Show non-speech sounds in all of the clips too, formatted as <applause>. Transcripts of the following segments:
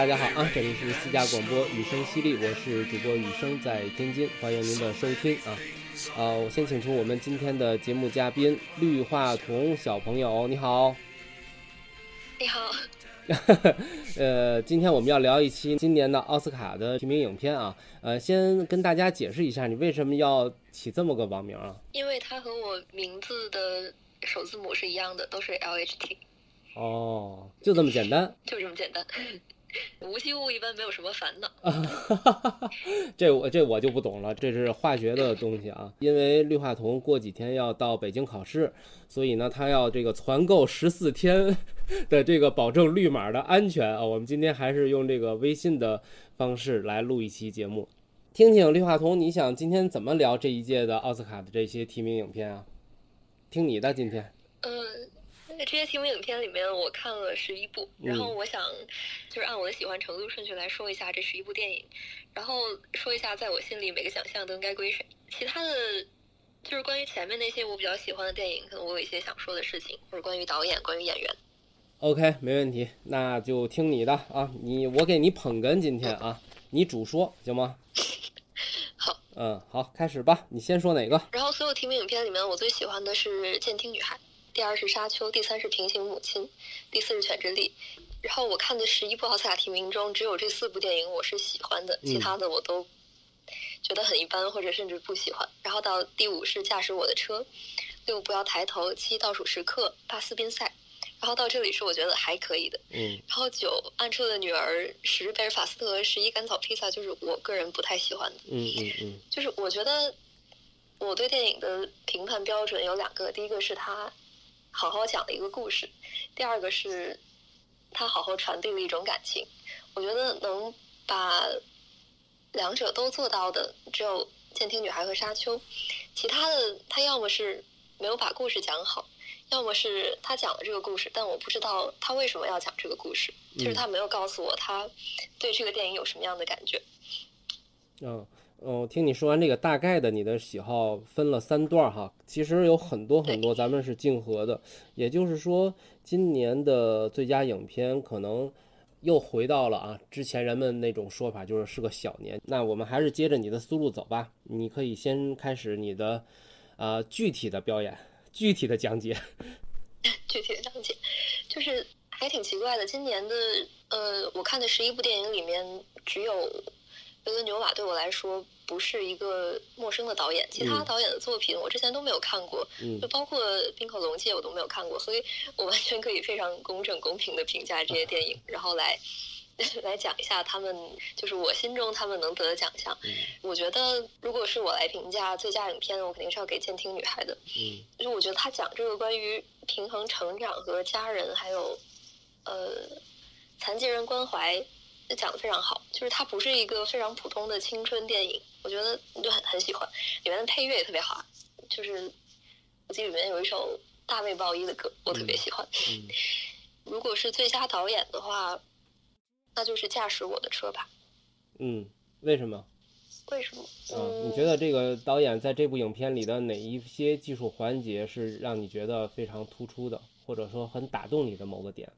大家好啊，这里是私家广播雨声犀利，我是主播雨声，在天津，欢迎您的收听啊。呃，我先请出我们今天的节目嘉宾绿化彤小朋友，你好。<laughs> 你好，呃，今天我们要聊一期今年的奥斯卡的提名影片啊。呃，先跟大家解释一下，你为什么要起这么个网名啊？<laughs> 因为它和我名字的首字母是一样的，都是 LHT，哦，就这么简单。<laughs> 就这么简单。<laughs> 无机物一般没有什么烦恼。<laughs> 这我这我就不懂了，这是化学的东西啊。因为氯化铜过几天要到北京考试，所以呢，他要这个攒够十四天 <laughs> 的这个保证绿码的安全啊。我们今天还是用这个微信的方式来录一期节目，听听氯化铜，你想今天怎么聊这一届的奥斯卡的这些提名影片啊？听你的，今天。嗯。这些提名影片里面，我看了十一部，然后我想就是按我的喜欢程度顺序来说一下这十一部电影，然后说一下在我心里每个奖项都应该归谁。其他的，就是关于前面那些我比较喜欢的电影，可能我有一些想说的事情，或者关于导演、关于演员。OK，没问题，那就听你的啊，你我给你捧哏今天啊，你主说行吗？<laughs> 好，嗯，好，开始吧，你先说哪个？然后所有提名影片里面，我最喜欢的是《监听女孩》。第二是《沙丘》，第三是《平行母亲》，第四是《犬之力》。然后我看的十一部奥斯卡提名中，只有这四部电影我是喜欢的，其他的我都觉得很一般，或者甚至不喜欢。然后到第五是《驾驶我的车》，六不要抬头，七倒数时刻，八斯宾塞。然后到这里是我觉得还可以的。嗯。然后九暗处的女儿，十贝尔法斯特，十一甘草披萨，就是我个人不太喜欢的。嗯嗯嗯。就是我觉得我对电影的评判标准有两个，第一个是它。好好讲了一个故事，第二个是，他好好传递了一种感情。我觉得能把两者都做到的，只有《监听女孩》和《沙丘》，其他的他要么是没有把故事讲好，要么是他讲了这个故事，但我不知道他为什么要讲这个故事，就是他没有告诉我他对这个电影有什么样的感觉。嗯。哦，听你说完这个大概的你的喜好分了三段哈，其实有很多很多咱们是竞合的，也就是说今年的最佳影片可能又回到了啊之前人们那种说法，就是是个小年。那我们还是接着你的思路走吧，你可以先开始你的呃具体的表演，具体的讲解。<laughs> 具体的讲解就是还挺奇怪的，今年的呃我看的十一部电影里面只有。维伦纽瓦对我来说不是一个陌生的导演，其他导演的作品我之前都没有看过，就包括《冰河龙界》我都没有看过，所以我完全可以非常公正公平的评价这些电影，<laughs> 然后来 <laughs> 来讲一下他们，就是我心中他们能得的奖项。我觉得如果是我来评价最佳影片，我肯定是要给《监听女孩》的，嗯，就是我觉得他讲这个关于平衡成长和家人，还有呃残疾人关怀。讲的非常好，就是它不是一个非常普通的青春电影，我觉得就很很喜欢，里面的配乐也特别好，就是我记得里面有一首大卫鲍伊的歌，我特别喜欢。嗯，如果是最佳导演的话，那就是驾驶我的车吧。嗯，为什么？为什么？嗯，你觉得这个导演在这部影片里的哪一些技术环节是让你觉得非常突出的，或者说很打动你的某个点？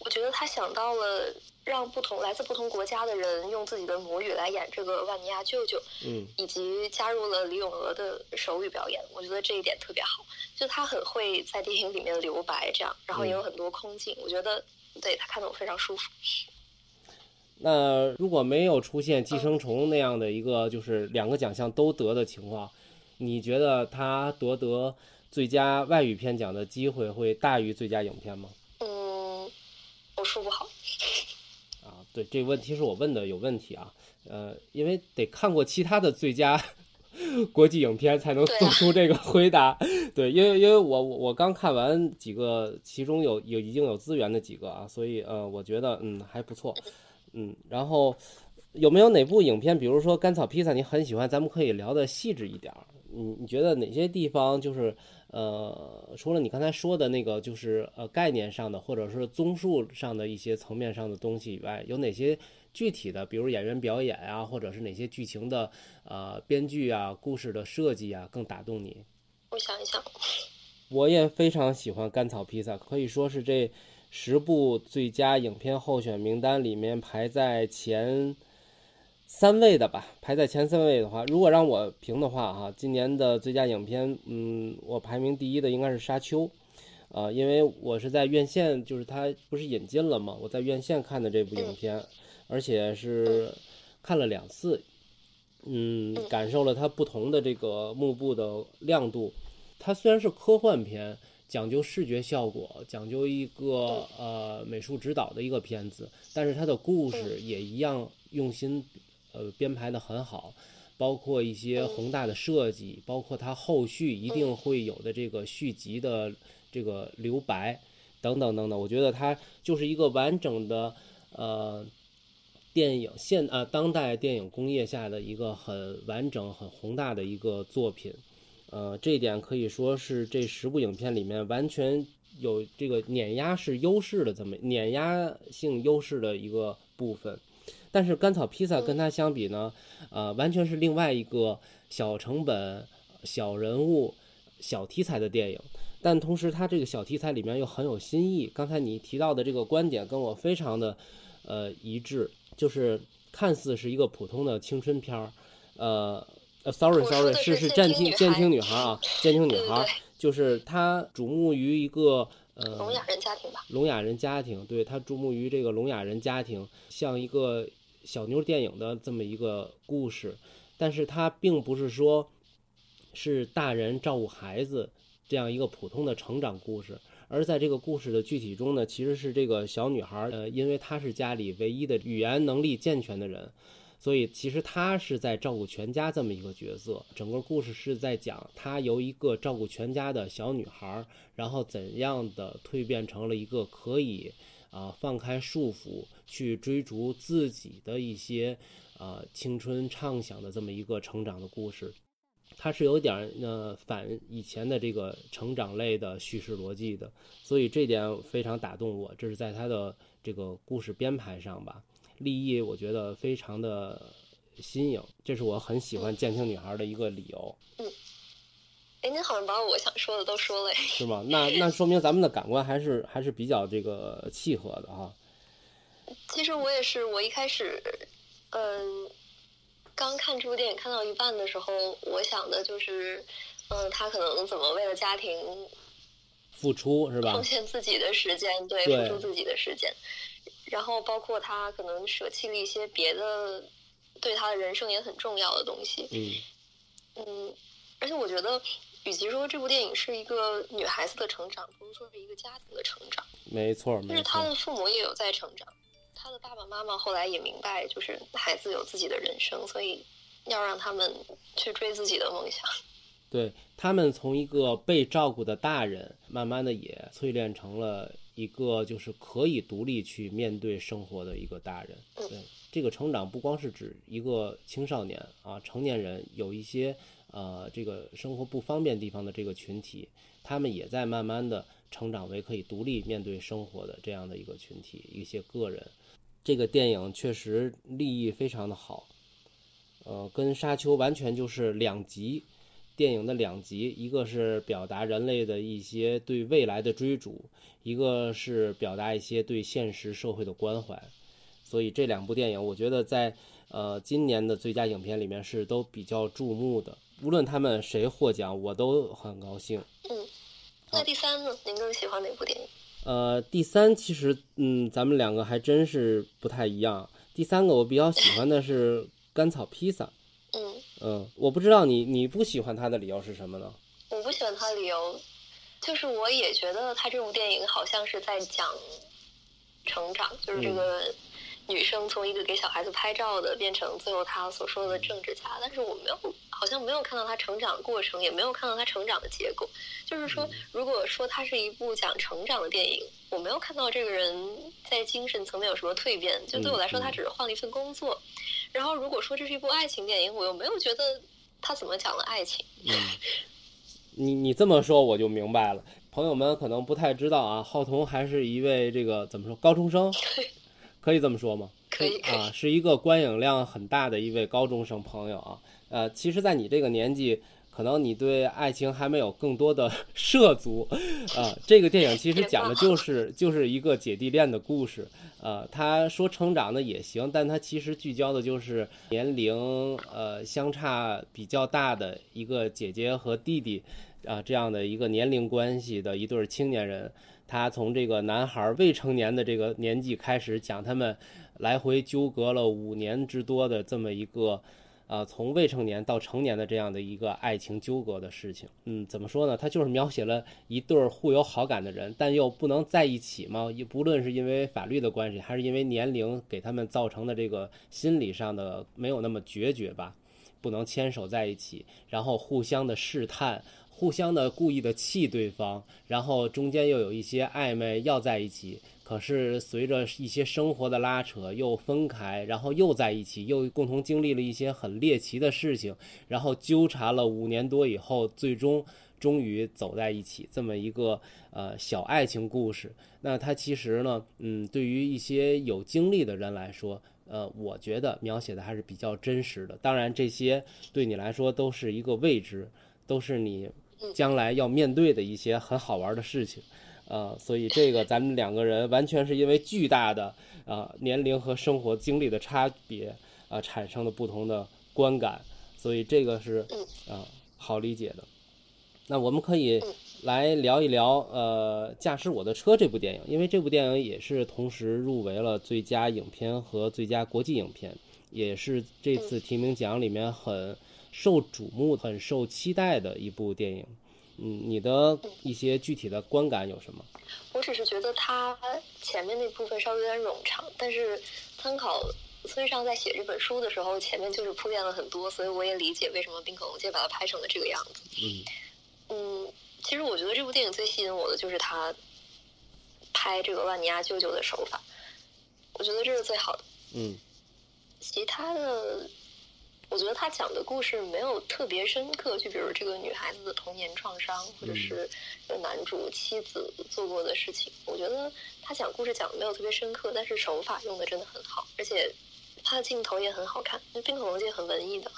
我觉得他想到了让不同来自不同国家的人用自己的母语来演这个万尼亚舅舅，嗯，以及加入了李咏娥的手语表演，我觉得这一点特别好。就他很会在电影里面留白，这样，然后也有很多空镜，我觉得对他看得我非常舒服。那如果没有出现《寄生虫》那样的一个就是两个奖项都得的情况，你觉得他夺得最佳外语片奖的机会会大于最佳影片吗？嗯，我说不好。<laughs> 啊，对，这个问题是我问的有问题啊。呃，因为得看过其他的最佳 <laughs> 国际影片才能做出这个回答。对，因为因为我我刚看完几个，其中有有已经有资源的几个啊，所以呃，我觉得嗯还不错。嗯，然后有没有哪部影片，比如说《甘草披萨》，你很喜欢？咱们可以聊的细致一点儿。你你觉得哪些地方就是呃，除了你刚才说的那个就是呃概念上的或者是综述上的一些层面上的东西以外，有哪些具体的，比如演员表演啊，或者是哪些剧情的呃编剧啊、故事的设计啊更打动你？我想一想，我也非常喜欢《甘草披萨》，可以说是这十部最佳影片候选名单里面排在前三位的吧。排在前三位的话，如果让我评的话，哈，今年的最佳影片，嗯，我排名第一的应该是《沙丘》，呃，因为我是在院线，就是它不是引进了嘛？我在院线看的这部影片，而且是看了两次，嗯，感受了它不同的这个幕布的亮度。它虽然是科幻片，讲究视觉效果，讲究一个呃美术指导的一个片子，但是它的故事也一样用心，呃编排的很好，包括一些宏大的设计，包括它后续一定会有的这个续集的这个留白，等等等等，我觉得它就是一个完整的呃电影现啊当代电影工业下的一个很完整、很宏大的一个作品。呃，这一点可以说是这十部影片里面完全有这个碾压式优势的这么碾压性优势的一个部分。但是甘草披萨跟它相比呢，呃，完全是另外一个小成本、小人物、小题材的电影。但同时，它这个小题材里面又很有新意。刚才你提到的这个观点跟我非常的呃一致，就是看似是一个普通的青春片儿，呃。呃，sorry，sorry，是是监听监听女孩啊，监听女孩，就是她瞩目于一个呃聋哑人家庭吧。聋哑人家庭，对她注目于这个聋哑人家庭，像一个小妞电影的这么一个故事，但是它并不是说是大人照顾孩子这样一个普通的成长故事，而在这个故事的具体中呢，其实是这个小女孩，呃，因为她是家里唯一的语言能力健全的人。所以其实她是在照顾全家这么一个角色，整个故事是在讲她由一个照顾全家的小女孩，然后怎样的蜕变成了一个可以啊放开束缚去追逐自己的一些啊青春畅想的这么一个成长的故事。它是有点呃反以前的这个成长类的叙事逻辑的，所以这点非常打动我。这是在它的这个故事编排上吧。立意我觉得非常的新颖，这是我很喜欢《剑听女孩》的一个理由。哎，您好像把我想说的都说了。是吗？那那说明咱们的感官还是还是比较这个契合的哈。其实我也是，我一开始，嗯，刚看这部电影看到一半的时候，我想的就是，嗯，他可能怎么为了家庭付出是吧？奉献自己的时间，对，对付出自己的时间。然后包括他可能舍弃了一些别的，对他的人生也很重要的东西。嗯嗯，而且我觉得，与其说这部电影是一个女孩子的成长，不如说是一个家庭的成长。没错就是没错。他的父母也有在成长，她的爸爸妈妈后来也明白，就是孩子有自己的人生，所以要让他们去追自己的梦想。<laughs> 对他们从一个被照顾的大人，慢慢的也淬炼成了一个就是可以独立去面对生活的一个大人。嗯对，这个成长不光是指一个青少年啊，成年人有一些呃这个生活不方便地方的这个群体，他们也在慢慢的成长为可以独立面对生活的这样的一个群体，一些个人。这个电影确实立意非常的好，呃，跟《沙丘》完全就是两极。电影的两极，一个是表达人类的一些对未来的追逐，一个是表达一些对现实社会的关怀。所以这两部电影，我觉得在呃今年的最佳影片里面是都比较注目的。无论他们谁获奖，我都很高兴。嗯，那第三呢？您更喜欢哪部电影？呃，第三其实，嗯，咱们两个还真是不太一样。第三个我比较喜欢的是甘草披萨。嗯，嗯，我不知道你你不喜欢他的理由是什么呢？我不喜欢他的理由，就是我也觉得他这部电影好像是在讲成长，就是这个女生从一个给小孩子拍照的变成最后她所说的政治家，但是我没有，好像没有看到他成长的过程，也没有看到他成长的结果。就是说，如果说它是一部讲成长的电影，我没有看到这个人在精神层面有什么蜕变，就对我来说，他只是换了一份工作。然后，如果说这是一部爱情电影，我又没有觉得他怎么讲了爱情。嗯，<laughs> 你你这么说我就明白了。朋友们可能不太知道啊，浩彤还是一位这个怎么说高中生，<laughs> 可以这么说吗？可以可以啊，是一个观影量很大的一位高中生朋友啊。呃，其实，在你这个年纪，可能你对爱情还没有更多的 <laughs> 涉足啊。这个电影其实讲的就是就是一个姐弟恋的故事。呃，他说成长的也行，但他其实聚焦的就是年龄呃相差比较大的一个姐姐和弟弟。啊，这样的一个年龄关系的一对青年人，他从这个男孩未成年的这个年纪开始讲他们来回纠葛了五年之多的这么一个，呃，从未成年到成年的这样的一个爱情纠葛的事情。嗯，怎么说呢？他就是描写了一对互有好感的人，但又不能在一起嘛。也不论是因为法律的关系，还是因为年龄给他们造成的这个心理上的没有那么决绝吧，不能牵手在一起，然后互相的试探。互相的故意的气对方，然后中间又有一些暧昧要在一起，可是随着一些生活的拉扯又分开，然后又在一起，又共同经历了一些很猎奇的事情，然后纠缠了五年多以后，最终终于走在一起，这么一个呃小爱情故事。那它其实呢，嗯，对于一些有经历的人来说，呃，我觉得描写的还是比较真实的。当然，这些对你来说都是一个未知，都是你。将来要面对的一些很好玩的事情，呃，所以这个咱们两个人完全是因为巨大的呃年龄和生活经历的差别啊产生的不同的观感，所以这个是啊好理解的。那我们可以来聊一聊呃《驾驶我的车》这部电影，因为这部电影也是同时入围了最佳影片和最佳国际影片，也是这次提名奖里面很。受瞩目、很受期待的一部电影，嗯，你的一些具体的观感有什么？我只是觉得他前面那部分稍微有点冗长，但是参考村上在写这本书的时候，前面就是铺垫了很多，所以我也理解为什么冰可龙介把它拍成了这个样子。嗯嗯，其实我觉得这部电影最吸引我的就是他拍这个万尼亚舅舅的手法，我觉得这是最好的。嗯，其他的。我觉得他讲的故事没有特别深刻，就比如这个女孩子的童年创伤，或者是男主妻子做过的事情。我觉得他讲故事讲的没有特别深刻，但是手法用的真的很好，而且他的镜头也很好看。那冰可龙界很文艺的。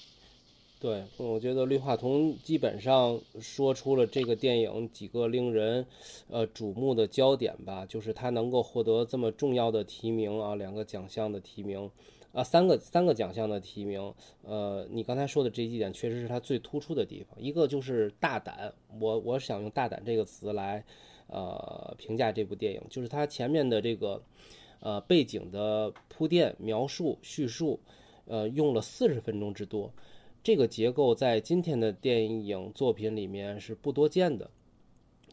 <laughs> 对，我觉得绿化童基本上说出了这个电影几个令人呃瞩目的焦点吧，就是他能够获得这么重要的提名啊，两个奖项的提名。啊，三个三个奖项的提名，呃，你刚才说的这几点确实是他最突出的地方。一个就是大胆，我我想用大胆这个词来，呃，评价这部电影，就是它前面的这个，呃，背景的铺垫、描述、叙述，呃，用了四十分钟之多，这个结构在今天的电影作品里面是不多见的。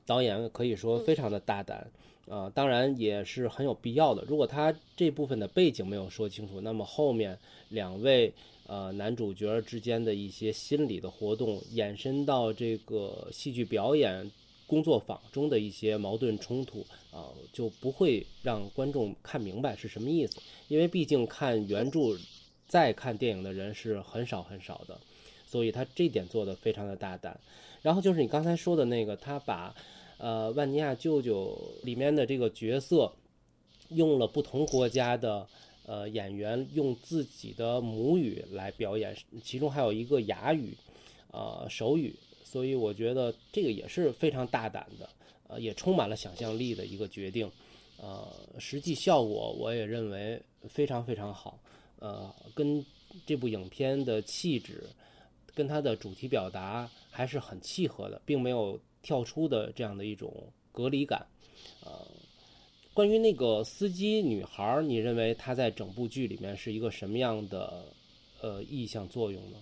导演可以说非常的大胆。啊，当然也是很有必要的。如果他这部分的背景没有说清楚，那么后面两位呃男主角之间的一些心理的活动，延伸到这个戏剧表演工作坊中的一些矛盾冲突啊，就不会让观众看明白是什么意思。因为毕竟看原著再看电影的人是很少很少的，所以他这点做的非常的大胆。然后就是你刚才说的那个，他把。呃，万尼亚舅舅里面的这个角色，用了不同国家的呃演员用自己的母语来表演，其中还有一个哑语，呃手语，所以我觉得这个也是非常大胆的，呃也充满了想象力的一个决定，呃实际效果我也认为非常非常好，呃跟这部影片的气质，跟它的主题表达还是很契合的，并没有。跳出的这样的一种隔离感，呃，关于那个司机女孩，你认为她在整部剧里面是一个什么样的呃意向作用呢？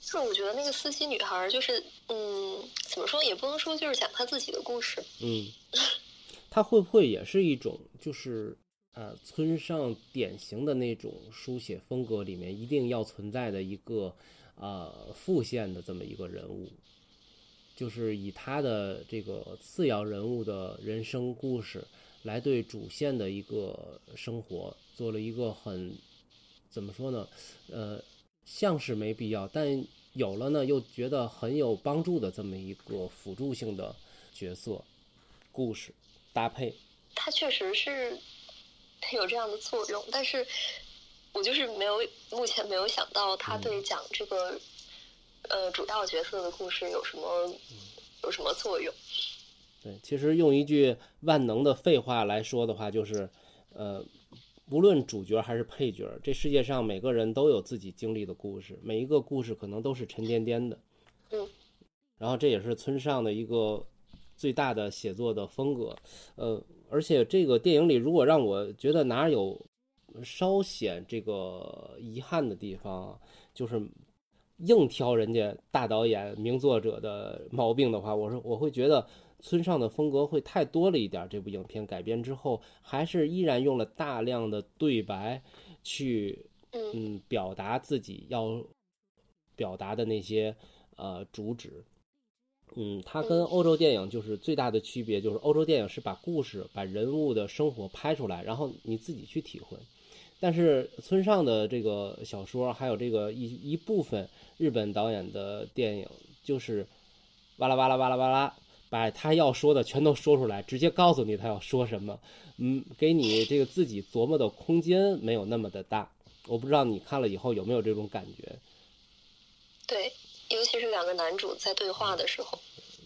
就是我觉得那个司机女孩就是，嗯，怎么说也不能说就是讲她自己的故事。嗯，她会不会也是一种就是呃村上典型的那种书写风格里面一定要存在的一个呃副线的这么一个人物？就是以他的这个次要人物的人生故事，来对主线的一个生活做了一个很怎么说呢？呃，像是没必要，但有了呢，又觉得很有帮助的这么一个辅助性的角色、故事搭配。它确实是有这样的作用，但是我就是没有目前没有想到它对讲这个、呃主要角色的故事有什么有什么作用。对，其实用一句万能的废话来说的话，就是，呃，无论主角还是配角，这世界上每个人都有自己经历的故事，每一个故事可能都是沉甸甸的。嗯。然后这也是村上的一个最大的写作的风格，呃，而且这个电影里，如果让我觉得哪有稍显这个遗憾的地方，就是硬挑人家大导演、名作者的毛病的话，我说我会觉得村上的风格会太多了一点儿。这部影片改编之后，还是依然用了大量的对白去嗯嗯表达自己要表达的那些呃主旨。嗯，它跟欧洲电影就是最大的区别，就是欧洲电影是把故事、把人物的生活拍出来，然后你自己去体会。但是村上的这个小说，还有这个一一部分日本导演的电影，就是哇啦哇啦哇啦哇啦，把他要说的全都说出来，直接告诉你他要说什么，嗯，给你这个自己琢磨的空间没有那么的大。我不知道你看了以后有没有这种感觉，对，尤其是两个男主在对话的时候，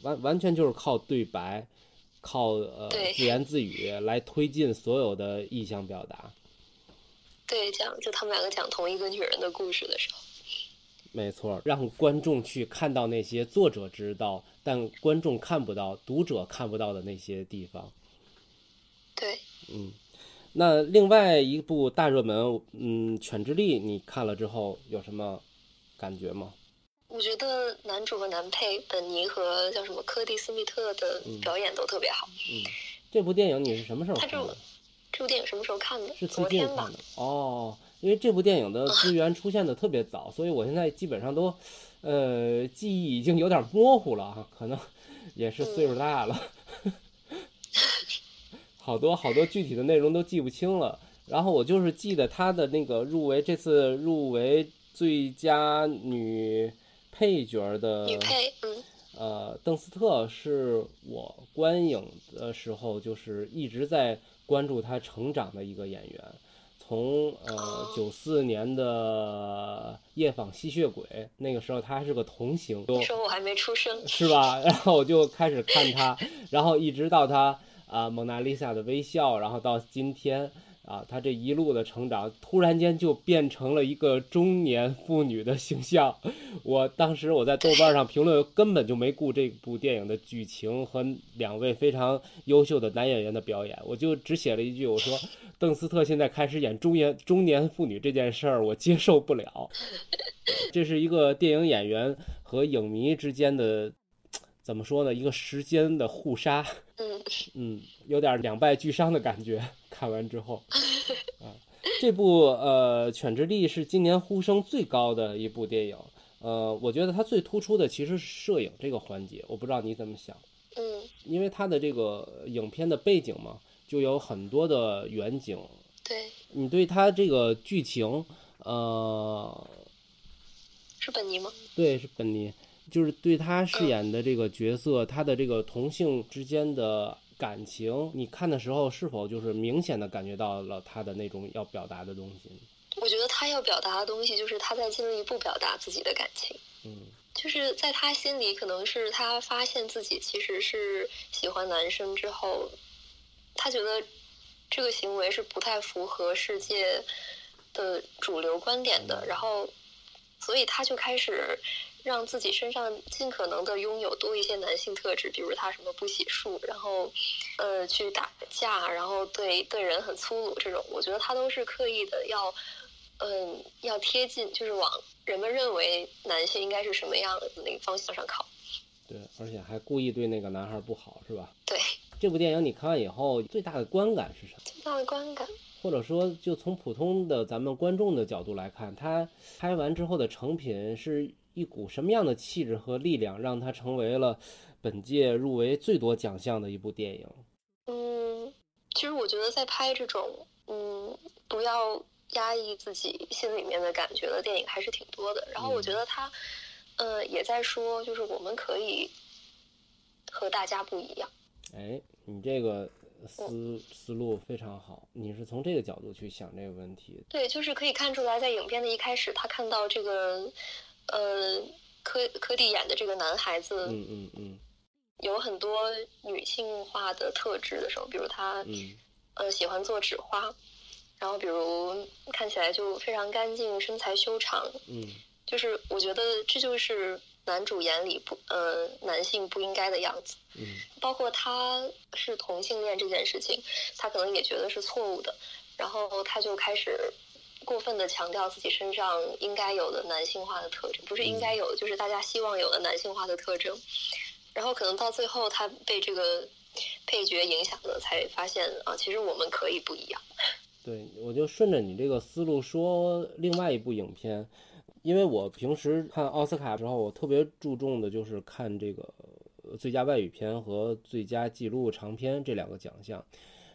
完完全就是靠对白，靠呃自言自语来推进所有的意象表达。对，讲就他们两个讲同一个女人的故事的时候，没错，让观众去看到那些作者知道，但观众看不到、读者看不到的那些地方。对，嗯，那另外一部大热门，嗯，《犬之力》，你看了之后有什么感觉吗？我觉得男主和男配本尼和叫什么科蒂斯密特的表演都特别好。嗯这部电影你是什么时候看的？这部电影什么时候看的？是最昨天吧近看的。哦，因为这部电影的 <laughs> 资源出现的特别早，所以我现在基本上都，呃，记忆已经有点模糊了啊，可能 <laughs> 也是岁数大了，<laughs> 好多好多具体的内容都记不清了。然后我就是记得他的那个入围，这次入围最佳女配角的女配，嗯，呃，邓斯特是我观影的时候就是一直在关注他成长的一个演员，从呃哦九四年的《夜访吸血鬼》那个时候他还是个童星，时候我还没出生。是吧？然后我就开始看他，然后一直到他啊、蒙娜丽莎的微笑，然后到今天啊，他这一路的成长，突然间就变成了一个中年妇女的形象。我当时我在豆瓣上评论，根本就没顾这部电影的剧情和两位非常优秀的男演员的表演，我就只写了一句，我说邓斯特现在开始演中年中年妇女这件事儿，我接受不了。这是一个电影演员和影迷之间的，怎么说呢？一个时间的互杀，嗯，嗯，有点两败俱伤的感觉。看完之后，啊，这部呃《犬之力》是今年呼声最高的一部电影。呃，我觉得它最突出的其实是摄影这个环节，我不知道你怎么想，嗯，因为它的这个影片的背景嘛，就有很多的远景。对，你对它这个剧情，呃，是本尼吗？对，是本尼，就是对他饰演的这个角色，他的这个同性之间的感情，你看的时候是否就是明显的感觉到了他的那种要表达的东西？我觉得他要表达的东西就是他在进一步表达自己的感情。嗯就是在他心里，可能是他发现自己其实是喜欢男生之后，他觉得这个行为是不太符合世界的主流观点的，然后，所以他就开始让自己身上尽可能的拥有多一些男性特质，比如他什么不洗漱，然后，呃，去打架，然后对对人很粗鲁这种，我觉得他都是刻意的要。嗯，要贴近，就是往人们认为男性应该是什么样的那个方向上靠。对，而且还故意对那个男孩不好，是吧？对，这部电影你看完以后最大的观感是什么？最大的观感，或者说，就从普通的咱们观众的角度来看，他拍完之后的成品是一股什么样的气质和力量，让他成为了本届入围最多奖项的一部电影？嗯，其实我觉得在拍这种，嗯，不要压抑自己心里面的感觉的电影还是挺多的。然后我觉得他，呃，也在说，就是我们可以和大家不一样。哎，你这个思思路非常好，你是从这个角度去想这个问题。对，就是可以看出来，在影片的一开始，他看到这个，呃，柯柯蒂演的这个男孩子，嗯嗯嗯，有很多女性化的特质的时候，比如他，嗯呃，喜欢做纸花，然后比如看起来就非常干净，身材修长，嗯就是我觉得这就是男主眼里不呃男性不应该的样子。嗯包括他是同性恋这件事情，他可能也觉得是错误的，然后他就开始过分的强调自己身上应该有的男性化的特征，不是应该有的，就是大家希望有的男性化的特征。然后可能到最后，他被这个配角影响了，才发现啊，其实我们可以不一样。<laughs> 对，我就顺着你这个思路说另外一部影片，因为我平时看奥斯卡之后，我特别注重的就是看这个呃最佳外语片和最佳纪录长片这两个奖项，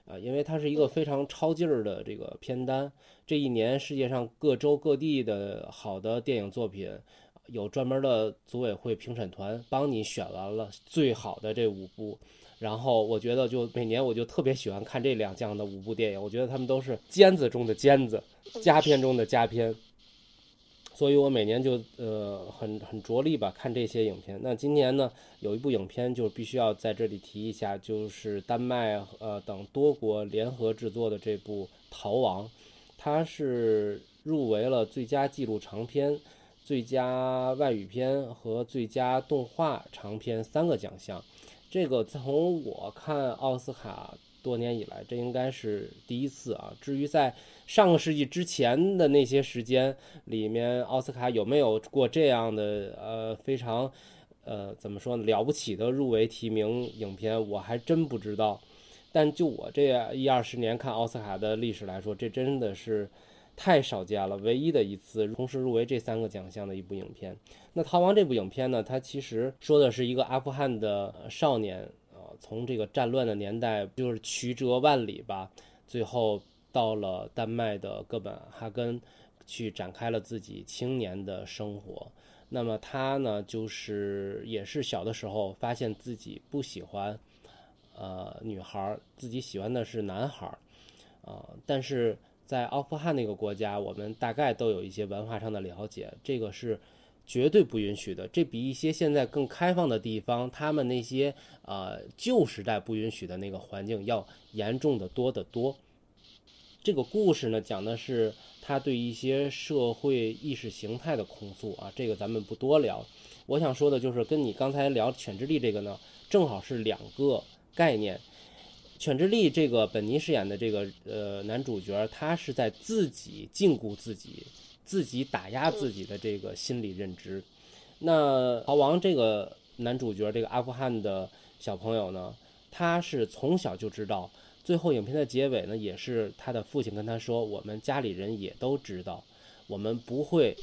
啊，因为它是一个非常超劲儿的这个片单。这一年世界上各州各地的好的电影作品，有专门的组委会评审团帮你选完了最好的这五部。然后我觉得，就每年我就特别喜欢看这两项的五部电影，我觉得他们都是尖子中的尖子，佳片中的佳片，所以我每年就呃很很着力吧看这些影片。那今年呢，有一部影片就必须要在这里提一下，就是丹麦呃等多国联合制作的这部《逃亡》，它是入围了最佳纪录长片、最佳外语片和最佳动画长片三个奖项。这个从我看奥斯卡多年以来，这应该是第一次啊。至于在上个世纪之前的那些时间里面，奥斯卡有没有过这样的呃非常呃怎么说呢了不起的入围提名影片，我还真不知道。但就我这一二十年看奥斯卡的历史来说，这真的是太少见了，唯一的一次同时入围这三个奖项的一部影片。那《逃亡》这部影片呢，它其实说的是一个阿富汗的少年，呃，从这个战乱的年代就是曲折万里吧，最后到了丹麦的哥本哈根，去展开了自己青年的生活。那么他呢，就是也是小的时候发现自己不喜欢，呃，女孩，自己喜欢的是男孩儿，啊、但是在阿富汗那个国家，我们大概都有一些文化上的了解，这个是绝对不允许的。这比一些现在更开放的地方，他们那些呃旧时代不允许的那个环境要严重的多得多。这个故事呢，讲的是他对一些社会意识形态的控诉啊，这个咱们不多聊。我想说的就是，跟你刚才聊犬之力这个呢，正好是两个概念。犬之力这个本尼饰演的这个呃男主角，他是在自己禁锢自己、自己打压自己的这个心理认知。那逃亡这个男主角，这个阿富汗的小朋友呢，他是从小就知道。最后影片的结尾呢，也是他的父亲跟他说：“我们家里人也都知道，我们不会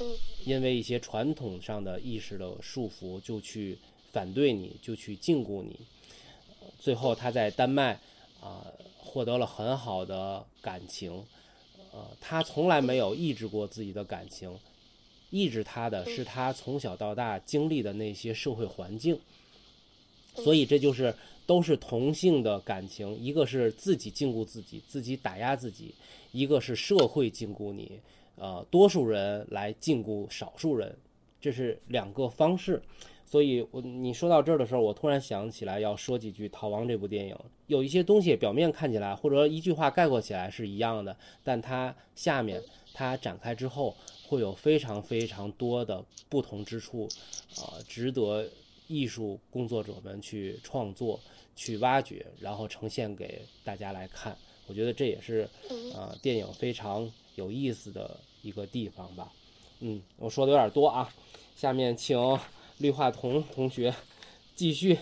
因为一些传统上的意识的束缚就去反对你，就去禁锢你。”最后他在丹麦啊、获得了很好的感情，呃，他从来没有抑制过自己的感情，抑制他的是他从小到大经历的那些社会环境。所以这就是都是同性的感情，一个是自己禁锢自己，自己打压自己；一个是社会禁锢你，呃，多数人来禁锢少数人，这是两个方式。所以我你说到这儿的时候，我突然想起来要说几句《逃亡》这部电影。有一些东西表面看起来或者一句话概括起来是一样的，但它下面它展开之后会有非常非常多的不同之处，啊、值得艺术工作者们去创作、去挖掘，然后呈现给大家来看。我觉得这也是嗯啊、电影非常有意思的一个地方吧。嗯，我说的有点多啊，下面请绿化彤同学继续。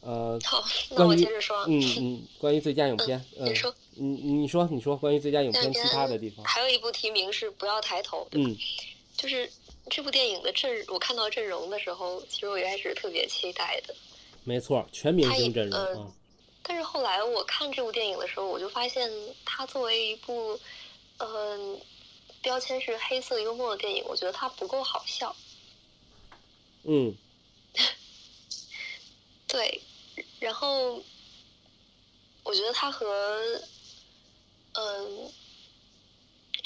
呃，好，那我接着说啊。嗯嗯，关于最佳影片，嗯你，说，你你说你说关于最佳影片其他的地方，还有一部提名是《不要抬头》，嗯就是这部电影的阵，我看到阵容的时候，其实我一开始特别期待的。没错，全明星阵容但是后来我看这部电影的时候，我就发现它作为一部，嗯、标签是黑色幽默的电影，我觉得它不够好笑。嗯，<laughs> 对，然后我觉得它和嗯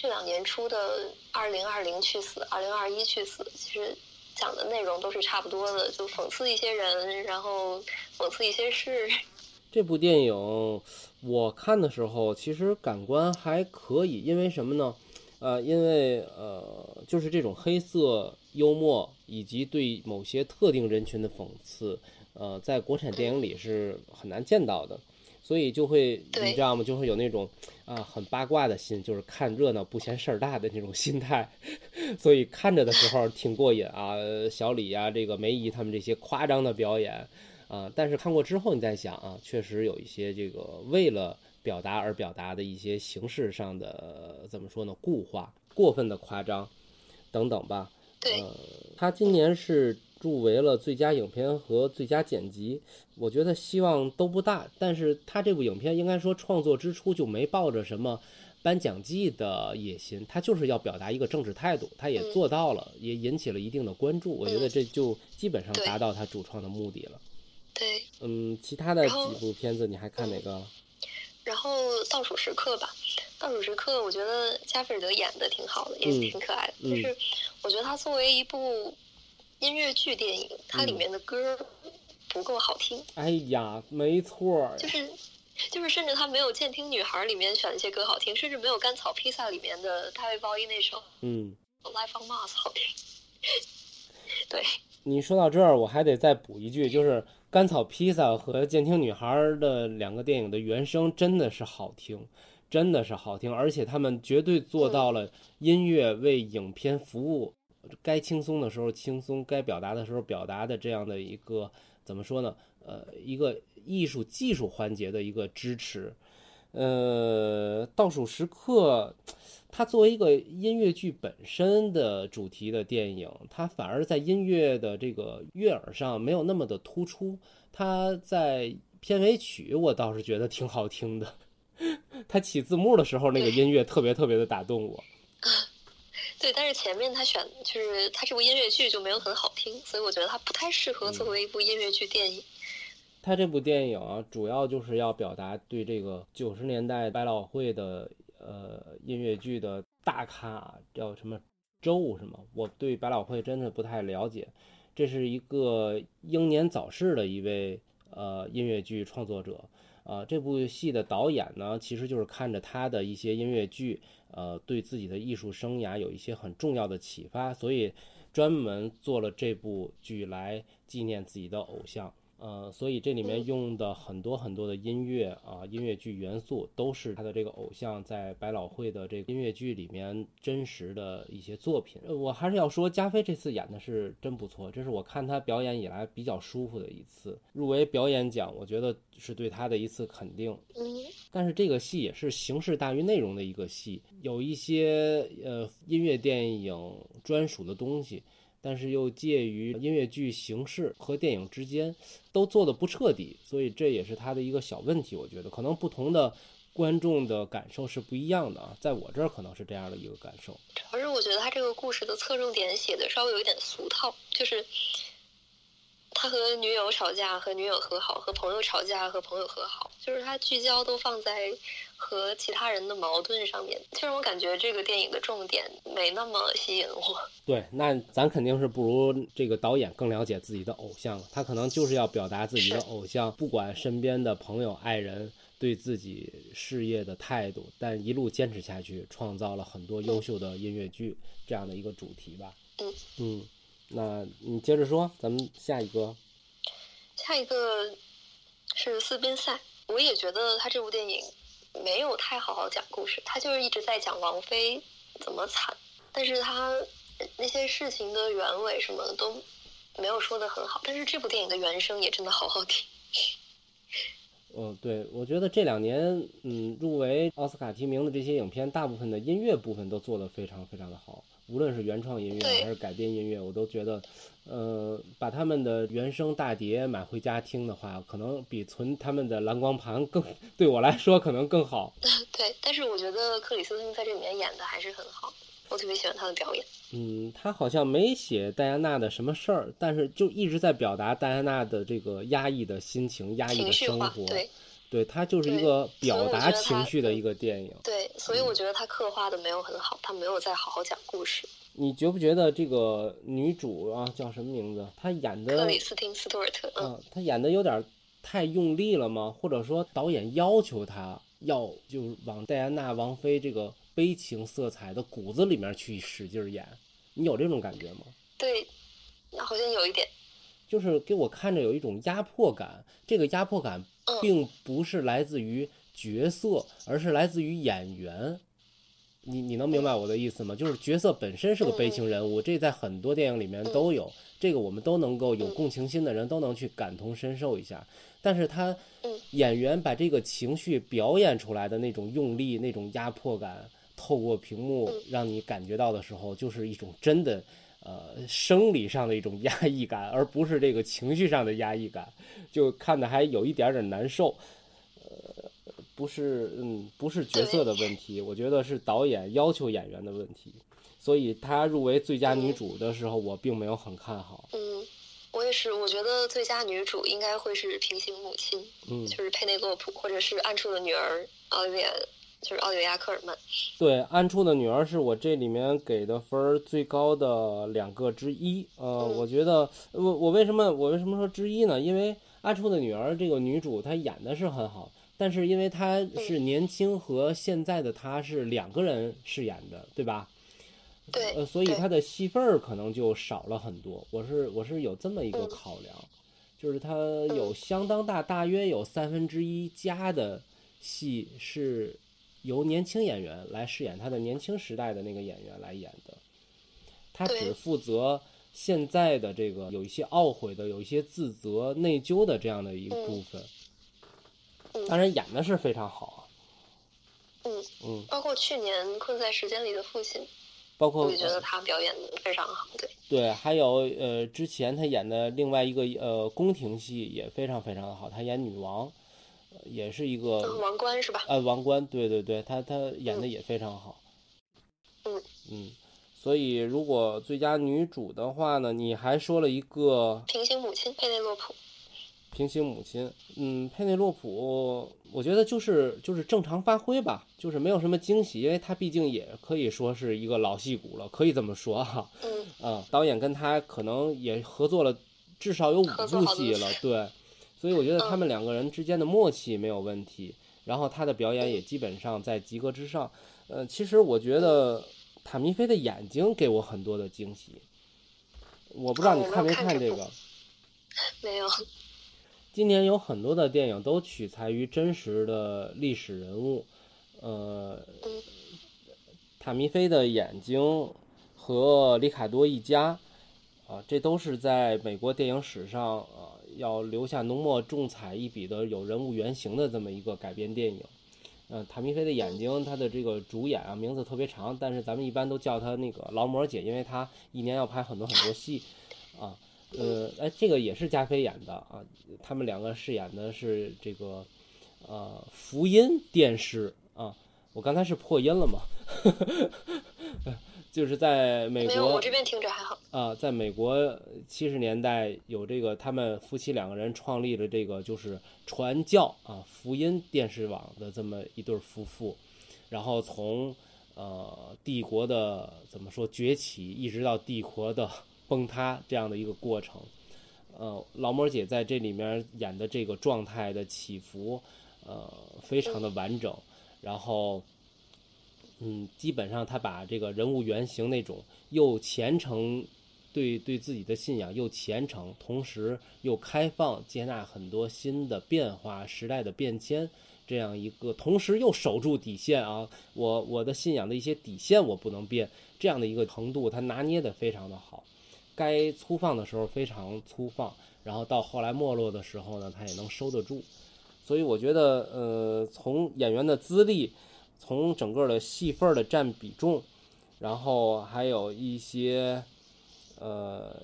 这两年出的《二零二零去死》《二零二一去死》，其实讲的内容都是差不多的，就讽刺一些人，然后讽刺一些事。<laughs> 这部电影我看的时候，其实感官还可以，因为什么呢？呃，因为呃，就是这种黑色幽默以及对某些特定人群的讽刺，呃，在国产电影里是很难见到的，所以就会你知道吗？就会有那种啊很八卦的心，就是看热闹不嫌事儿大的那种心态，<laughs> 所以看着的时候挺过瘾啊。小李呀，这个梅姨他们这些夸张的表演。啊，但是看过之后，你再想啊，确实有一些这个为了表达而表达的一些形式上的怎么说呢？固化、过分的夸张等等吧。对。呃，他今年是入围了最佳影片和最佳剪辑，我觉得希望都不大。但是他这部影片应该说创作之初就没抱着什么颁奖季的野心，他就是要表达一个政治态度，他也做到了，也引起了一定的关注。我觉得这就基本上达到他主创的目的了。对，嗯，其他的几部片子你还看哪个？然后倒数时刻吧，倒数时刻，我觉得加菲尔德演的挺好的，也挺可爱的。就是我觉得他作为一部音乐剧电影，它里面的歌不够好听。哎呀，没错。就是就是，甚至他没有《监听女孩》里面选的一些歌好听，甚至没有《甘草披萨》里面的大卫鲍伊那首《嗯 Life on Mars》好听。<laughs> 对。你说到这儿，我还得再补一句，就是。甘草披萨和监听女孩的两个电影的原声真的是好听，真的是好听，而且他们绝对做到了音乐为影片服务，该轻松的时候轻松，该表达的时候表达的这样的一个怎么说呢？呃，一个艺术技术环节的一个支持。呃，倒数时刻。它作为一个音乐剧本身的主题的电影，它反而在音乐的这个悦耳上没有那么的突出。它在片尾曲，我倒是觉得挺好听的。它起字幕的时候，那个音乐特别特别的打动我。对，但是前面他选就是他这部音乐剧就没有很好听，所以我觉得他不太适合作为一部音乐剧电影。他这部电影啊，主要就是要表达对这个九十年代百老汇的。呃，音乐剧的大咖叫什么周什么？我对百老汇真的不太了解。这是一个英年早逝的一位呃音乐剧创作者。呃，这部戏的导演呢，其实就是看着他的一些音乐剧，呃，对自己的艺术生涯有一些很重要的启发，所以专门做了这部剧来纪念自己的偶像。呃，所以这里面用的很多很多的音乐啊，音乐剧元素都是他的这个偶像在百老汇的这个音乐剧里面真实的一些作品。我还是要说，加菲这次演的是真不错，这是我看他表演以来比较舒服的一次。入围表演奖，我觉得是对他的一次肯定。但是这个戏也是形式大于内容的一个戏，有一些呃音乐电影专属的东西。但是又介于音乐剧形式和电影之间，都做的不彻底，所以这也是他的一个小问题。我觉得可能不同的观众的感受是不一样的啊，在我这儿可能是这样的一个感受。主要是我觉得他这个故事的侧重点写的稍微有一点俗套，就是他和女友吵架和女友和好，和朋友吵架和朋友和好，就是他聚焦都放在。和其他人的矛盾上面，其实我感觉这个电影的重点没那么吸引我。<laughs> 对，那咱肯定是不如这个导演更了解自己的偶像了，他可能就是要表达自己的偶像，不管身边的朋友、爱人对自己事业的态度，但一路坚持下去，创造了很多优秀的音乐剧这样的一个主题吧。嗯嗯，那你接着说，咱们下一个。下一个是斯宾塞，我也觉得他这部电影。没有太好好讲故事，他就是一直在讲王菲怎么惨，但是他那些事情的原委什么的都没有说的很好。但是这部电影的原声也真的好好听。嗯，对，我觉得这两年嗯入围奥斯卡提名的这些影片，大部分的音乐部分都做得非常非常的好，无论是原创音乐还是改编音乐，我都觉得，呃，把他们的原声大碟买回家听的话，可能比存他们的蓝光盘更 <laughs> 对我来说可能更好。<laughs> 对，但是我觉得克里斯汀在这里面演的还是很好，我特别喜欢他的表演。嗯，他好像没写戴安娜的什么事儿，但是就一直在表达戴安娜的这个压抑的心情、压抑的生活。对对，它就是一个表达情绪的嗯一个电影。对，所以我觉得他刻画的没有很好，他没有在好好讲故事。你觉不觉得这个女主啊叫什么名字？她演的克里斯汀·斯图尔特，嗯，啊，她演的有点太用力了吗？或者说导演要求她要就是往戴安娜王妃这个悲情色彩的骨子里面去使劲演？你有这种感觉吗？对，好像有一点，就是给我看着有一种压迫感，这个压迫感嗯并不是来自于角色，而是来自于演员。你你能明白我的意思吗？就是角色本身是个悲情人物，这在很多电影里面都有，这个我们都能够有共情心的人都能去感同身受一下。但是他嗯演员把这个情绪表演出来的那种用力、那种压迫感，透过屏幕让你感觉到的时候，就是一种真的。呃，生理上的一种压抑感，而不是这个情绪上的压抑感，就看的还有一点点难受。呃，不是，嗯，不是角色的问题，我觉得是导演要求演员的问题。所以她入围最佳女主的时候，我并没有很看好。嗯，我也是，我觉得最佳女主应该会是《平行母亲》，嗯，就是佩内洛普，或者是《暗处的女儿》奥利维亚，就是奥利维亚·科尔曼。对，《暗处的女儿》是我这里面给的分儿最高的两个之一。呃，嗯我觉得我我为什么我为什么说之一呢？因为《暗处的女儿》这个女主她演的是很好，但是因为她是年轻和现在的她是两个人饰演的，对吧？对，呃，所以对她的戏份儿可能就少了很多。我是我是有这么一个嗯考量，就是她有相当大，大约有三分之一加的戏是由年轻演员来饰演他的年轻时代的那个演员来演的，他只负责现在的这个有一些懊悔的、有一些自责、内疚的这样的一部分。嗯。当然演的是非常好啊，嗯，嗯，包括去年《困在时间里的父亲》，包括我也觉得他表演的非常好。对，对，还有呃，之前他演的另外一个呃宫廷戏也非常非常的好，他演女王，呃也是一嗯个王冠是吧？呃王冠，对对对，他他演的也非常好。嗯嗯，所以如果最佳女主的话呢，你还说了一个平行母亲佩内洛普。平行母亲，嗯，佩内洛普，我觉得就是就是正常发挥吧，就是没有什么惊喜，因为她毕竟也可以说是一个老戏骨了，可以这么说哈。嗯啊，导演跟她可能也合作了至少有五部戏了，对，所以我觉得他们两个人之间的默契没有问题，然后他的表演也基本上在及格之上。呃，其实我觉得塔米菲的眼睛给我很多的惊喜，我不知道你看没看这个。<laughs> 没有。今年有很多的电影都取材于真实的历史人物，呃，嗯塔米菲的眼睛和里卡多一家，啊，这都是在美国电影史上啊要留下浓墨重彩一笔的有人物原型的这么一个改编电影。呃，塔米菲的眼睛，她的这个主演啊名字特别长，但是咱们一般都叫她那个劳模姐，因为她一年要拍很多很多戏，啊，呃，哎，这个也是加菲演的啊，他们两个饰演的是这个呃福音电视啊，我刚才是破音了吗？<laughs> 就是在美没有，国我这边听着还好。啊，在美国七十年代有这个，他们夫妻两个人创立了这个就是传教啊福音电视网的这么一对夫妇，然后从呃帝国的怎么说崛起，一直到帝国的崩塌这样的一个过程。呃，劳模姐在这里面演的这个状态的起伏，呃，非常的完整，然后。嗯，基本上他把这个人物原型那种又虔诚，对对自己的信仰又虔诚，同时又开放，接纳很多新的变化、时代的变迁，这样一个，同时又守住底线啊，我我的信仰的一些底线我不能变，这样的一个程度，他拿捏的非常的好，该粗放的时候非常粗放，然后到后来没落的时候呢，他也能收得住，所以我觉得，呃，从演员的资历。从整个的戏份的占比重，然后还有一些呃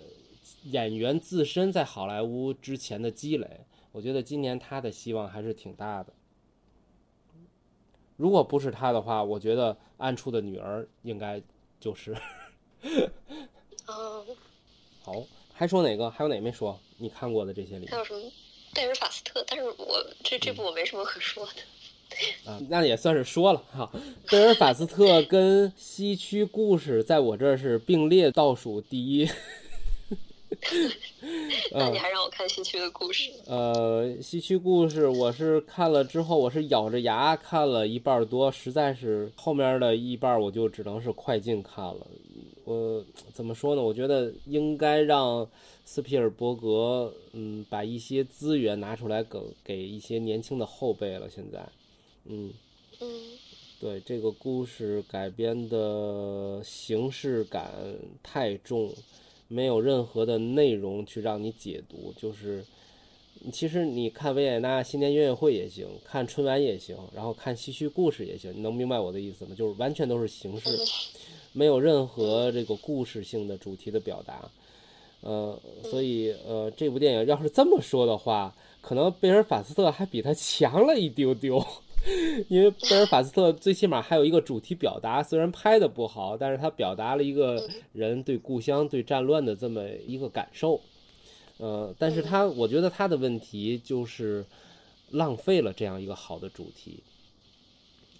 演员自身在好莱坞之前的积累，我觉得今年他的希望还是挺大的。如果不是他的话，我觉得《暗处的女儿》应该就是。嗯，好，还说哪个？还有哪没说？你看过的这些里面还有什么贝尔法斯特？但是我这这部我没什么可说的。啊，那也算是说了哈。贝尔法斯特跟西区故事在我这儿是并列倒数第一。<laughs> 那你还让我看西区的故事？<laughs> 呃，西区故事我是看了之后，我是咬着牙看了一半多，实在是后面的一半我就只能是快进看了。我怎么说呢？我觉得应该让斯皮尔伯格，嗯，把一些资源拿出来给给一些年轻的后辈了。现在，嗯，嗯对这个故事改编的形式感太重，没有任何的内容去让你解读。就是，其实你看维也纳新年音乐会也行，看春晚也行，然后看戏曲故事也行，你能明白我的意思吗？就是完全都是形式，没有任何这个故事性的主题的表达。呃，所以呃，这部电影要是这么说的话，可能贝尔法斯特还比他强了一丢丢。<laughs> 因为贝尔法斯特最起码还有一个主题表达，虽然拍的不好，但是他表达了一个人对故乡、对战乱的这么一个感受。呃，但是他我觉得他的问题就是浪费了这样一个好的主题。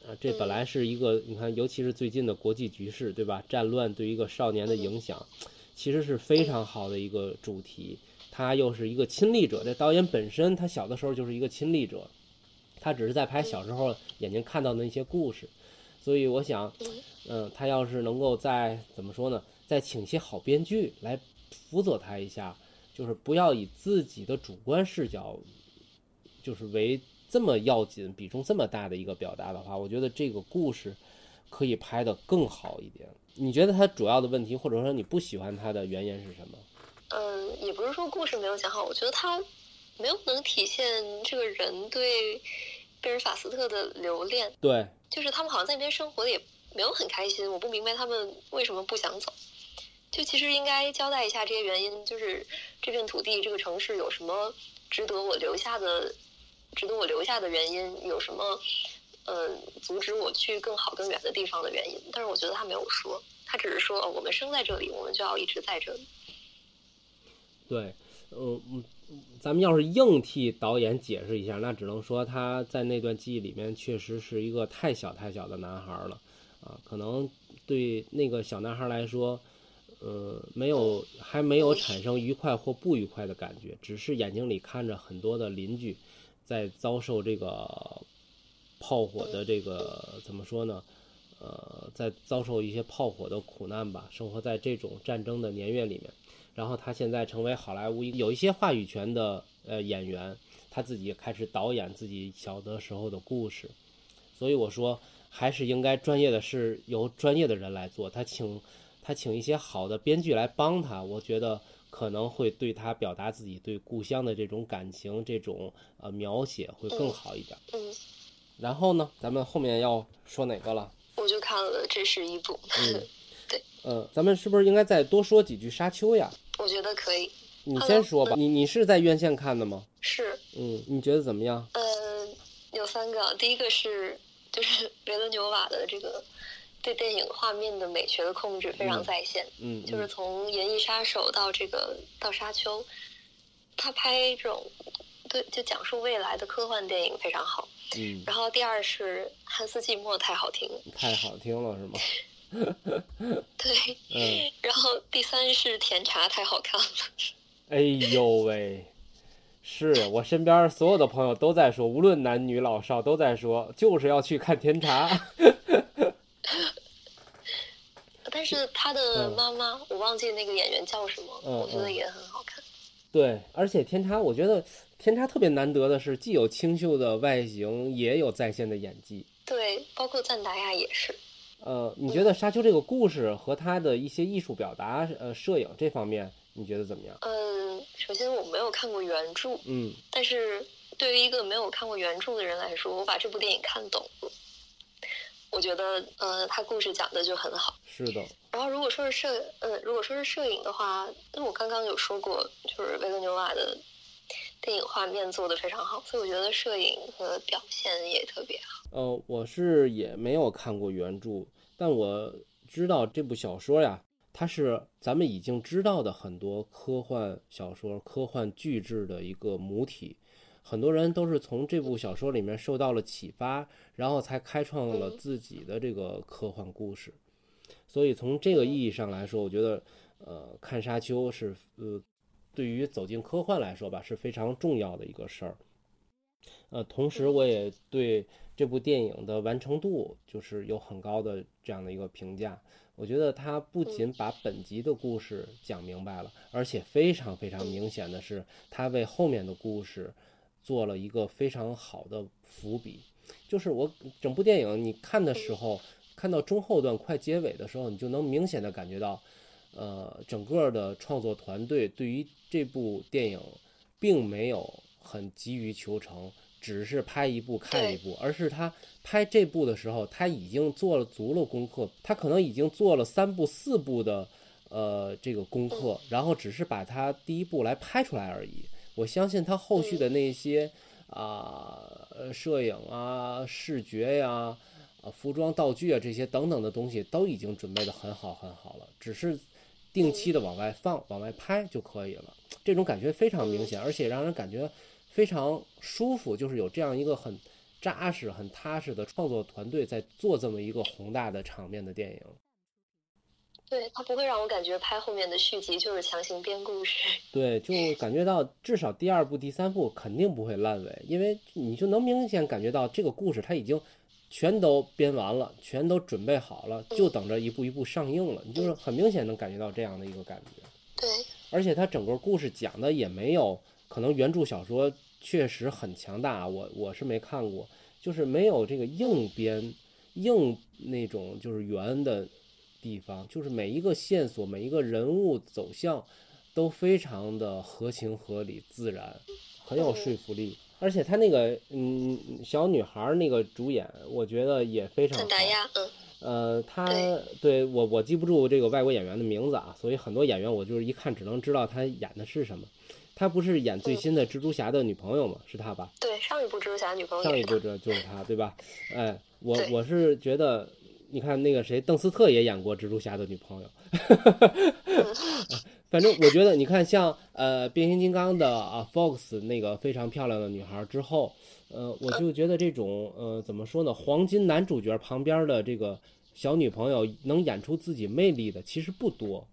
啊，这本来是一个你看，尤其是最近的国际局势，对吧？战乱对一个少年的影响，其实是非常好的一个主题。他又是一个亲历者，这导演本身他小的时候就是一个亲历者。他只是在拍小时候眼睛看到的那些故事，所以我想，嗯，他要是能够再怎么说呢，再请一些好编剧来辅佐他一下，就是不要以自己的主观视角，就是为这么要紧、比重这么大的一个表达的话，我觉得这个故事可以拍得更好一点。你觉得他主要的问题，或者说你不喜欢他的原因是什么？嗯，也不是说故事没有讲好，我觉得他没有能体现这个人对贝尔法斯特的留恋，对，就是他们好像在那边生活的也没有很开心，我不明白他们为什么不想走。就其实应该交代一下这些原因，就是这片土地、这个城市有什么值得我留下的、值得我留下的原因，有什么呃阻止我去更好、更远的地方的原因。但是我觉得他没有说，他只是说、哦、我们生在这里，我们就要一直在这里。对，嗯嗯，咱们要是硬替导演解释一下，那只能说他在那段记忆里面确实是一个太小太小的男孩了，啊，可能对那个小男孩来说，呃，没有还没有产生愉快或不愉快的感觉，只是眼睛里看着很多的邻居在遭受这个炮火的这个怎么说呢？呃，在遭受一些炮火的苦难吧，生活在这种战争的年月里面。然后他现在成为好莱坞有一些话语权的呃演员，他自己开始导演自己小的时候的故事，所以我说还是应该专业的是由专业的人来做。他请他请一些好的编剧来帮他，我觉得可能会对他表达自己对故乡的这种感情、这种呃描写会更好一点。嗯，然后呢，咱们后面要说哪个了？我就看了这是一部，<laughs> 嗯对，呃，咱们是不是应该再多说几句《沙丘》呀？我觉得可以。你先说吧。你你是在院线看的吗？是，嗯，你觉得怎么样？呃，有三个，第一个是就是 <laughs> 维伦纽瓦的这个对电影画面的美学的控制非常在线，嗯，就是从《银翼杀手》到这个到《沙丘》，他拍这种对就讲述未来的科幻电影非常好。嗯，然后第二是汉斯季默太好听了，太好听了是吗？<laughs> <laughs> 对，嗯，然后第三是甜茶太好看了，哎呦喂，是我身边所有的朋友都在说，无论男女老少都在说，就是要去看甜茶。<laughs> 但是他的嗯妈妈、我忘记那个演员叫什么，嗯我觉得嗯也很好看。对，而且甜茶，我觉得甜茶特别难得的是，既有清秀的外形，也有在线的演技。对，包括赞达亚也是。呃，你觉得《沙丘》这个故事和它的一些艺术表达，呃，摄影这方面，你觉得怎么样？嗯，首先我没有看过原著，嗯但是对于一个没有看过原著的人来说，我把这部电影看懂了。我觉得呃，他故事讲的就很好。是的。然后如果说是摄呃，如果说是摄影的话，那我刚刚有说过，就是维伦纽瓦的电影画面做的非常好，所以我觉得摄影和表现也特别好。呃，我是也没有看过原著，但我知道这部小说呀，它是咱们已经知道的很多科幻小说、科幻巨制的一个母体。很多人都是从这部小说里面受到了启发，然后才开创了自己的这个科幻故事。所以从这个意义上来说，我觉得，呃，看《沙丘》是呃，对于走进科幻来说吧，是非常重要的一个事儿。呃，同时我也对这部电影的完成度就是有很高的这样的一个评价。我觉得他不仅把本集的故事讲明白了，而且非常非常明显的是，他为后面的故事。做了一个非常好的伏笔，就是我整部电影你看的时候，看到中后段快结尾的时候，你就能明显的感觉到，呃，整个的创作团队对于这部电影，并没有很急于求成，只是拍一部看一部，而是他拍这部的时候，他已经做了足了功课，他可能已经做了三部四部的，呃，这个功课，然后只是把他第一部来拍出来而已。我相信他后续的那些啊，摄影啊、视觉呀、啊、服装道具啊这些等等的东西都已经准备的很好很好了，只是定期的往外放、往外拍就可以了。这种感觉非常明显，而且让人感觉非常舒服，就是有这样一个很扎实、很踏实的创作团队在做这么一个宏大的场面的电影。对他不会让我感觉拍后面的续集就是强行编故事。<laughs> 对，就感觉到至少第二部、第三部肯定不会烂尾，因为你就能明显感觉到这个故事它已经全都编完了，全都准备好了，就等着一步一步上映了。你就是很明显能感觉到这样的一个感觉。对，而且它整个故事讲的也没有，可能原著小说确实很强大，我我是没看过，就是没有这个硬编、硬那种就是圆的。地方就是每一个线索，每一个人物走向，都非常的合情合理、自然，很有说服力。而且他那个嗯小女孩那个主演，我觉得也非常好。嗯。呃，他对我我记不住这个外国演员的名字啊，所以很多演员我就是一看只能知道他演的是什么。他不是演最新的蜘蛛侠的女朋友吗？是他吧？对，上一部蜘蛛侠女朋友。上一部这就是他，对吧？哎，我我是觉得。你看那个谁，邓斯特也演过蜘蛛侠的女朋友。<laughs> 反正我觉得，你看像呃变形金刚的啊 Fox 那个非常漂亮的女孩之后，呃，我就觉得这种呃怎么说呢，黄金男主角旁边的这个小女朋友能演出自己魅力的其实不多。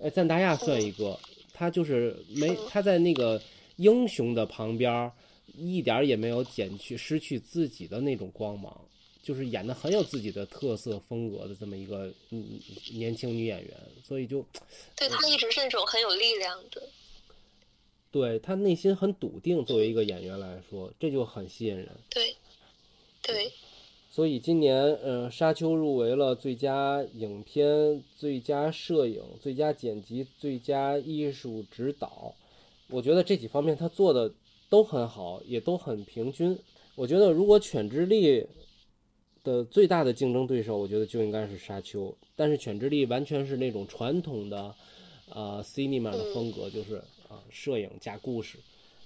哎，赞达亚算一个，她就是没她在那个英雄的旁边，一点也没有减去失去自己的那种光芒。就是演的很有自己的特色风格的这么一个嗯年轻女演员，所以就对她一直是那种很有力量的，对她内心很笃定。作为一个演员来说，这就很吸引人。对，对。所以今年，呃，《沙丘》入围了最佳影片、最佳摄影、最佳剪辑、最佳艺术指导。我觉得这几方面他做的都很好，也都很平均。我觉得如果犬之力。的最大的竞争对手，我觉得就应该是沙丘。但是犬之力完全是那种传统的，呃，cinema 的风格，就是啊，摄影加故事。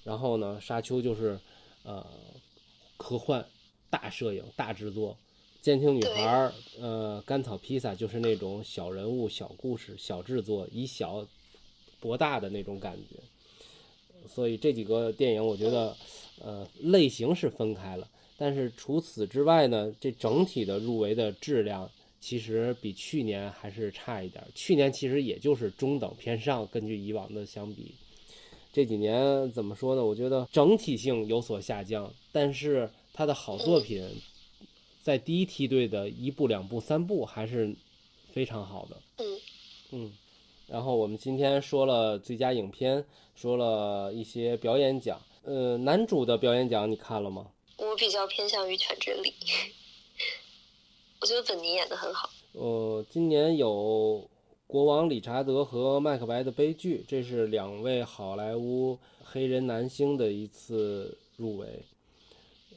然后呢，沙丘就是呃，科幻大摄影大制作。监听女孩，呃，甘草披萨就是那种小人物小故事小制作，以小博大的那种感觉。所以这几个电影，我觉得呃，类型是分开了。但是除此之外呢，这整体的入围的质量其实比去年还是差一点。去年其实也就是中等偏上，根据以往的相比，这几年怎么说呢？我觉得整体性有所下降，但是它的好作品，在第一梯队的一部、两部、三部还是非常好的。嗯嗯。然后我们今天说了最佳影片，说了一些表演奖。呃，男主的表演奖你看了吗？我比较偏向于犬之力，<laughs> 我觉得本尼演的很好。呃，今年有国王理查德和麦克白的悲剧，这是两位好莱坞黑人男星的一次入围。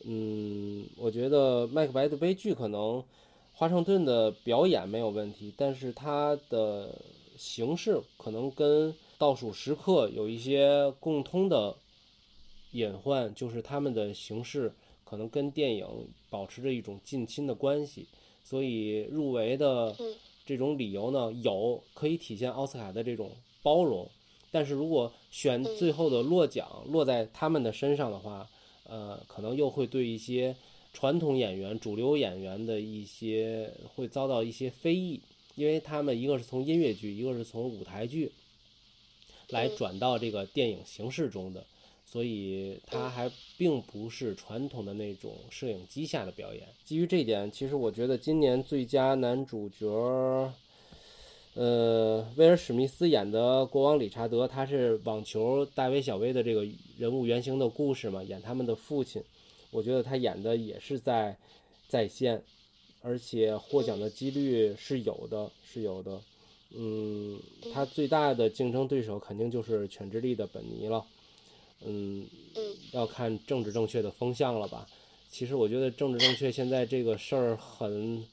嗯，我觉得麦克白的悲剧可能华盛顿的表演没有问题，但是它的形式可能跟《倒数时刻》有一些共通的隐患，就是他们的形式可能跟电影保持着一种近亲的关系，所以入围的嗯这种理由呢，有可以体现奥斯卡的这种包容，但是如果选嗯。最后的落奖落在他们的身上的话，呃，可能又会对一些传统演员、主流演员的一些会遭到一些非议，因为他们一个是从音乐剧，一个是从舞台剧来嗯转到这个电影形式中的，所以它还并不是传统的那种摄影机下的表演。基于这点，其实我觉得今年最佳男主角儿。呃，威尔史密斯演的国王理查德，他是网球大威小威的这个人物原型的故事嘛，演他们的父亲。我觉得他演的也是在在线，而且获奖的几率是有的，是有的。嗯，他最大的竞争对手肯定就是《犬之力》的本尼了。嗯，嗯要看政治正确的风向了吧。其实我觉得政治正确现在这个事儿很，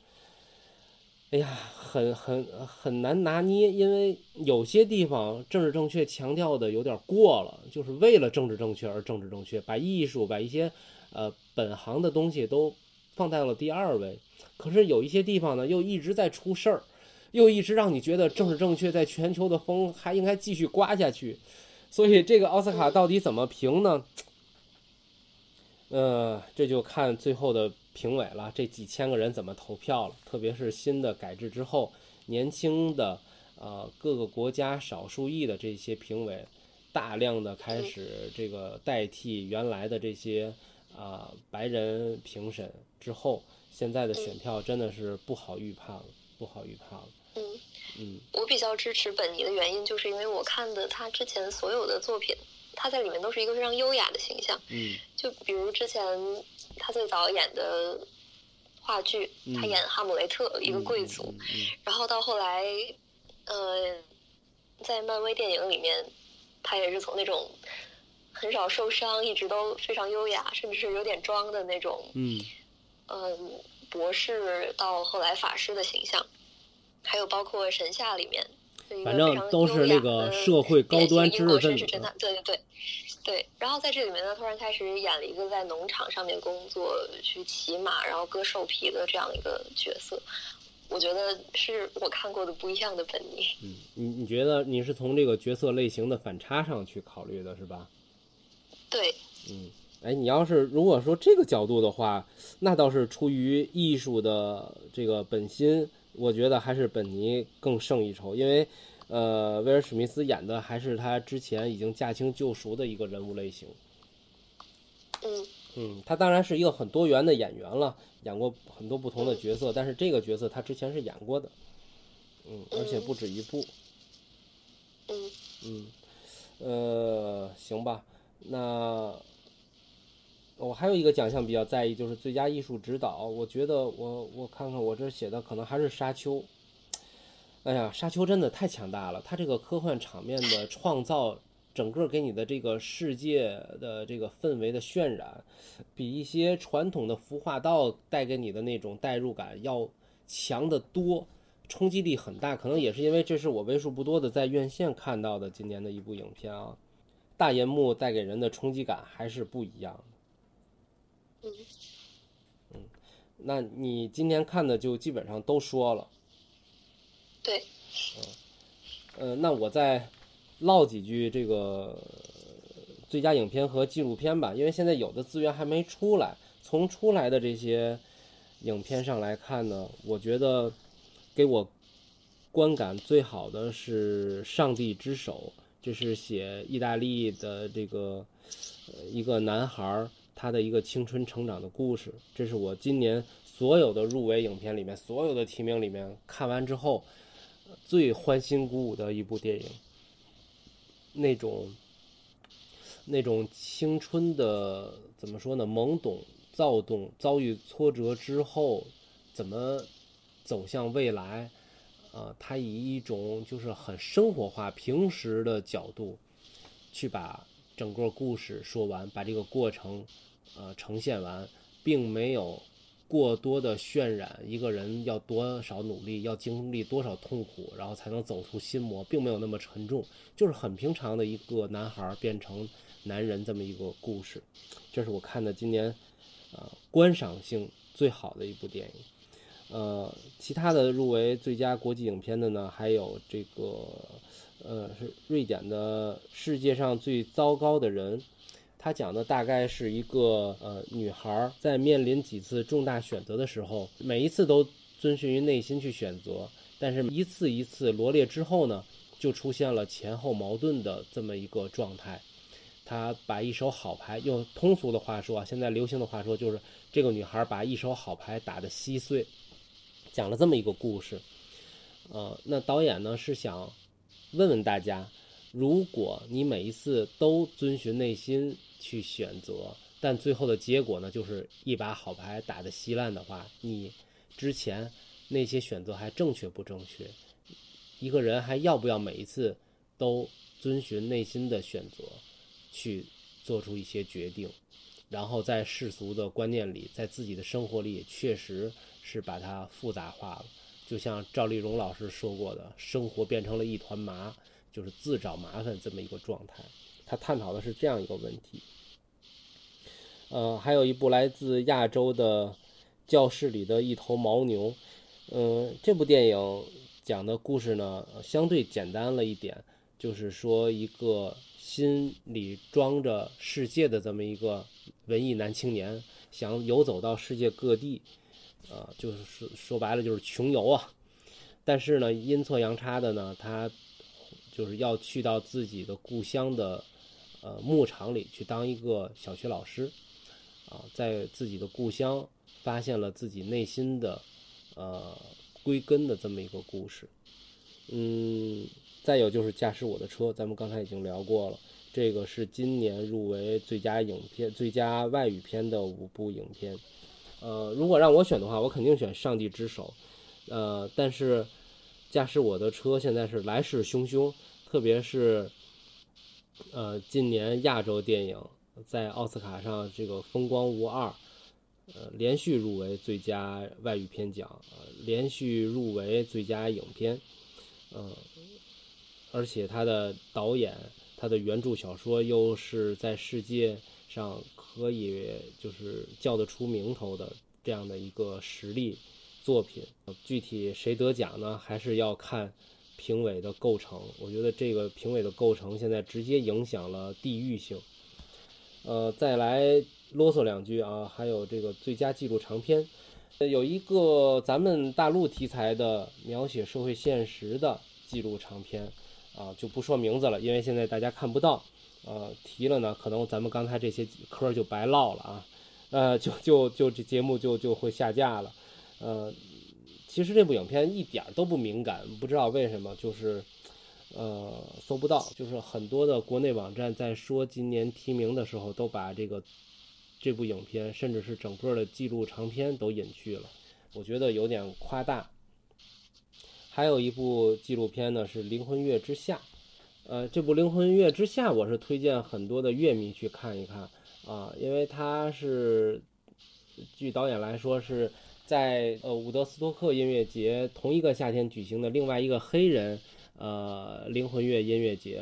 哎呀，很很很难拿捏，因为有些地方政治正确强调的有点过了，就是为了政治正确而政治正确，把艺术、把一些呃本行的东西都放在了第二位。可是有一些地方呢，又一直在出事儿，又一直让你觉得政治正确在全球的风还应该继续刮下去。所以这个奥斯卡到底怎么评呢？呃，这就看最后的评委了，这几千个人怎么投票了。特别是新的改制之后，年轻的呃各个国家少数裔的这些评委，大量的开始这个代替原来的这些啊、白人评审之后，现在的选票真的是不好预判了，不好预判了。嗯，嗯我比较支持本尼的原因，就是因为我看的他之前所有的作品，他在里面都是一个非常优雅的形象。嗯就比如之前他最早演的话剧，他嗯。演哈姆雷特，一个贵族，然后到后来，呃，在漫威电影里面，他也是从那种很少受伤，一直都非常优雅，甚至是有点装的那种，嗯。嗯、博士到后来法师的形象，还有包括神夏里面，反正都是那个的社会高端知识分子对对对。对，然后在这里面呢，突然开始演了一个在农场上面工作、去骑马，然后割兽皮的这样一个角色。我觉得是我看过的不一样的本尼。嗯，你你觉得你是从这个角色类型的反差上去考虑的是吧？对，嗯，哎，你要是如果说这个角度的话，那倒是出于艺术的这个本心，我觉得还是本尼更胜一筹，因为呃，威尔史密斯演的还是他之前已经驾轻就熟的一个人物类型。嗯嗯，他当然是一个很多元的演员了，演过很多不同的角色，但是这个角色他之前是演过的，嗯，而且不止一部。嗯嗯，呃，行吧，那我还有一个奖项比较在意，就是最佳艺术指导。我觉得我我看看我这写的可能还是《沙丘》。哎呀，《沙丘》真的太强大了，它这个科幻场面的创造，整个给你的这个世界的这个氛围的渲染，比一些传统的服化道带给你的那种代入感要强得多。冲击力很大，可能也是因为这是我为数不多的在院线看到的今年的一部影片啊。大银幕带给人的冲击感还是不一样的。嗯，那你今天看的就基本上都说了，对，嗯呃，那我再唠几句这个最佳影片和纪录片吧，因为现在有的资源还没出来。从出来的这些影片上来看呢，我觉得给我观感最好的是《上帝之手》，这是写意大利的这个呃一个男孩儿他的一个青春成长的故事。这是我今年所有的入围影片里面，所有的提名里面看完之后最欢欣鼓舞的一部电影。那种那种青春的怎么说呢？懵懂、躁动，遭遇挫折之后，怎么走向未来？啊、他以一种就是很生活化、平时的角度，去把整个故事说完，把这个过程呃呈现完，并没有过多的渲染一个人要多少努力，要经历多少痛苦，然后才能走出心魔，并没有那么沉重，就是很平常的一个男孩变成男人这么一个故事。这是我看的今年，呃，观赏性最好的一部电影。呃，其他的入围最佳国际影片的呢，还有这个，呃，是瑞典的《世界上最糟糕的人》。他讲的大概是一个呃女孩在面临几次重大选择的时候，每一次都遵循于内心去选择，但是一次一次罗列之后呢，就出现了前后矛盾的这么一个状态。她把一手好牌，用通俗的话说啊，现在流行的话说就是这个女孩把一手好牌打得稀碎，讲了这么一个故事。呃，那导演呢是想问问大家，如果你每一次都遵循内心。去选择，但最后的结果呢，就是一把好牌打得稀烂的话，你之前那些选择还正确不正确？一个人还要不要每一次都遵循内心的选择去做出一些决定？然后在世俗的观念里，在自己的生活里，确实是把它复杂化了。就像赵丽蓉老师说过的，生活变成了一团麻，就是自找麻烦这么一个状态。他探讨的是这样一个问题，呃，还有一部来自亚洲的教室里的一头牦牛，嗯，这部电影讲的故事呢相对简单了一点，就是说一个心里装着世界的这么一个文艺男青年，想游走到世界各地，呃，就是说说白了就是穷游啊，但是呢阴错阳差的呢，他就是要去到自己的故乡的。呃，牧场里去当一个小学老师，啊，在自己的故乡发现了自己内心的呃归根的这么一个故事。嗯，再有就是驾驶我的车，咱们刚才已经聊过了，这个是今年入围最佳影片、最佳外语片的五部影片。呃，如果让我选的话，我肯定选《上帝之手》。呃，但是驾驶我的车现在是来势汹汹，特别是。呃，今年亚洲电影在奥斯卡上这个风光无二，呃，连续入围最佳外语片奖，呃，连续入围最佳影片，嗯，而且他的导演，他的原著小说又是在世界上可以就是叫得出名头的这样的一个实力作品，具体谁得奖呢？还是要看。评委的构成，我觉得这个评委的构成现在直接影响了地域性。呃，再来啰嗦两句啊，还有这个最佳纪录长片，有一个咱们大陆题材的描写社会现实的纪录长片啊，就不说名字了，因为现在大家看不到。呃，提了呢，可能咱们刚才这些科就白唠了啊，呃，就就就这节目就就会下架了，呃。其实这部影片一点都不敏感，不知道为什么，就是，呃，搜不到。就是很多的国内网站在说今年提名的时候，都把这个这部影片，甚至是整个的纪录长片都隐去了，我觉得有点夸大。还有一部纪录片呢，是《灵魂乐之下》。呃，这部《灵魂乐之下》，我是推荐很多的乐迷去看一看啊，因为它是，据导演来说是。在呃伍德斯托克音乐节同一个夏天举行的另外一个黑人呃灵魂乐音乐节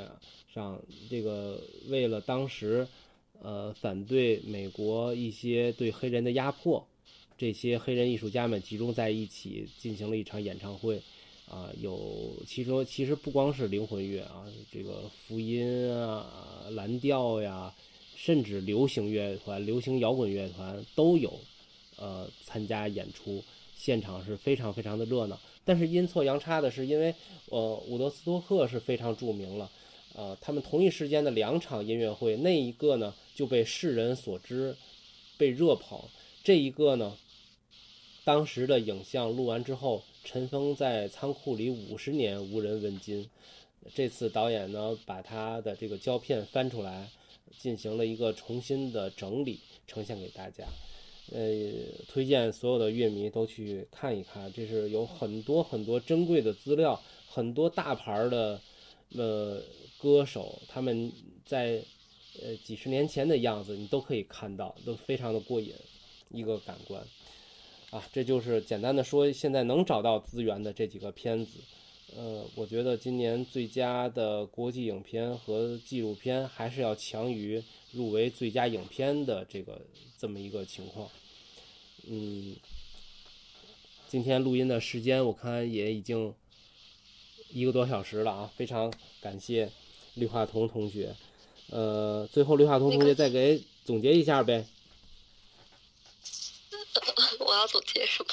上，这个为了当时呃反对美国一些对黑人的压迫，这些黑人艺术家们集中在一起进行了一场演唱会，啊，有其中其实不光是灵魂乐啊，这个福音啊、蓝调呀，甚至流行乐团、流行摇滚乐团都有。呃，参加演出现场是非常非常的热闹，但是阴错阳差的是，因为呃伍德斯托克是非常著名了，呃，他们同一时间的两场音乐会，那一个呢就被世人所知，被热捧，这一个呢，当时的影像录完之后尘封在仓库里五十年无人问津，这次导演呢把他的这个胶片翻出来，进行了一个重新的整理，呈现给大家。呃，推荐所有的乐迷都去看一看，这是有很多很多珍贵的资料，很多大牌的呃歌手他们在呃几十年前的样子，你都可以看到，都非常的过瘾，一个感官。啊，这就是简单的说，现在能找到资源的这几个片子。呃，我觉得今年最佳的国际影片和纪录片还是要强于入围最佳影片的这个这么一个情况。嗯，今天录音的时间我看也已经一个多小时了啊，非常感谢绿化彤同学。呃，最后绿化彤同学再给总结一下呗。<laughs> 我要总结什么？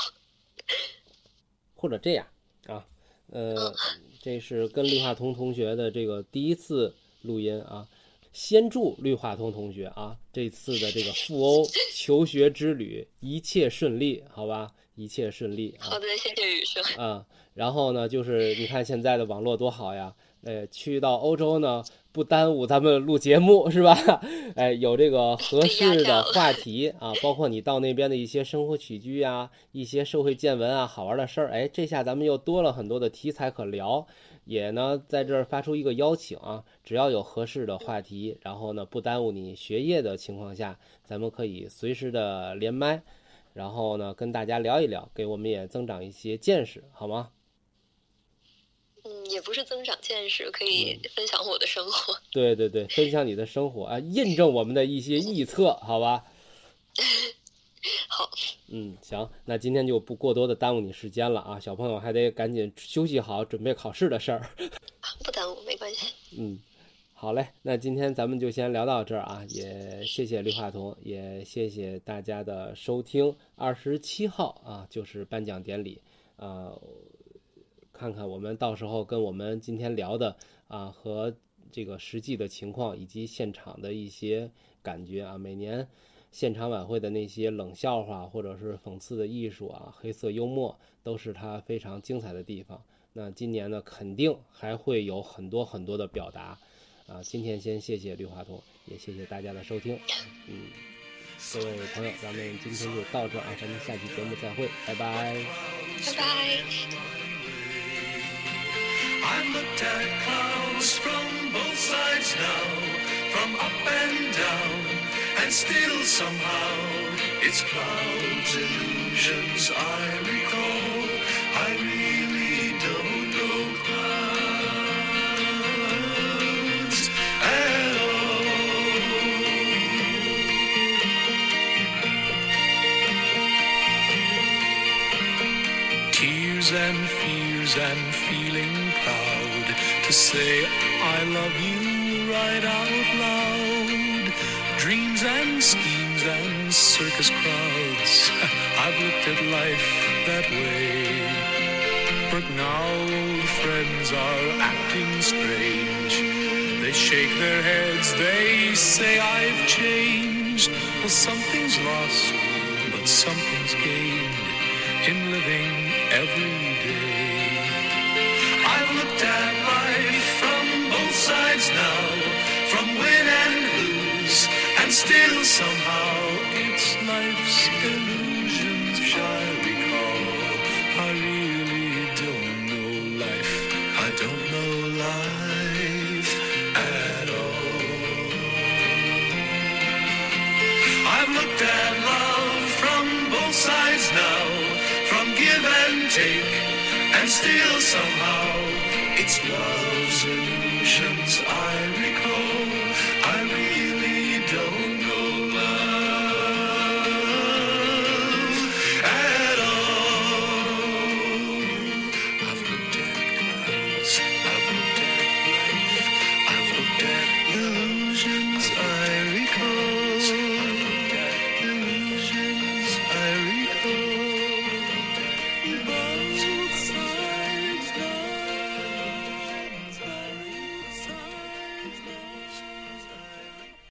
<laughs> 或者这样啊。呃，这是跟绿化彤同学的这个第一次录音啊，先祝绿化通同学啊这次的这个赴欧求学之旅一切顺利，好吧，一切顺利。好的，谢谢雨生。啊，然后呢，就是你看现在的网络多好呀，呃，去到欧洲呢。不耽误咱们录节目是吧？<laughs> 哎，有这个合适的话题啊，包括你到那边的一些生活起居呀，一些社会见闻啊，好玩的事儿。哎，这下咱们又多了很多的题材可聊。也呢，在这儿发出一个邀请啊，只要有合适的话题，然后呢不耽误你学业的情况下，咱们可以随时的连麦，然后呢跟大家聊一聊，给我们也增长一些见识，好吗？嗯，也不是增长见识，可以分享我的生活。对对对，分享你的生活啊，印证我们的一些臆测，好吧？<laughs> <laughs> 好。嗯，行，那今天就不过多的耽误你时间了啊，小朋友还得赶紧休息好，准备考试的事儿。<laughs> 不耽误，没关系。嗯，好嘞，那今天咱们就先聊到这儿啊，也谢谢绿化彤，也谢谢大家的收听。二十七号啊，就是颁奖典礼啊。看看我们到时候跟我们今天聊的啊和这个实际的情况以及现场的一些感觉啊，每年现场晚会的那些冷笑话或者是讽刺的艺术啊，黑色幽默都是它非常精彩的地方。那今年呢，肯定还会有很多很多的表达啊。今天先谢谢绿化彤，也谢谢大家的收听。嗯，各位朋友，咱们今天就到这啊，咱们下期节目再会，拜拜，拜拜。And still somehow it's clouds, illusions I recall. I really don't know clouds at all. Tears and fears and feeling proud to say I love you right out loud. And schemes and circus crowds. <laughs> I've looked at life that way. But now old friends are acting strange. They shake their heads, they say I've changed. Well, something's lost, but something's gained in living every day. take and steal somehow. It's love's